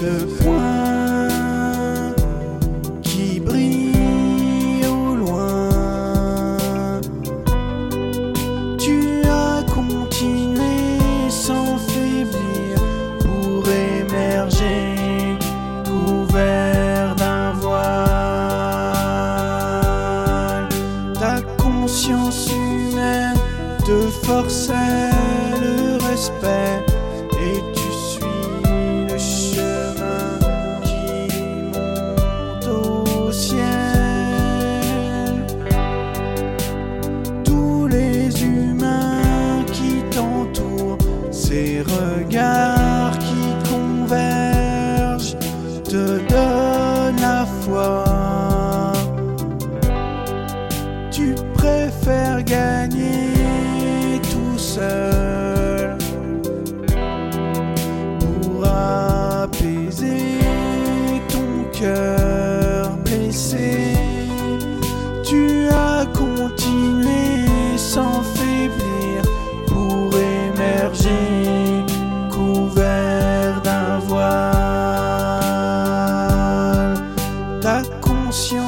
ce point qui brille au loin. Tu as continué sans faiblir pour émerger couvert d'un voile. Ta conscience humaine te forçait le respect et tu te donnent la foi. Tu préfères gagner tout seul pour apaiser ton cœur. ta conscience.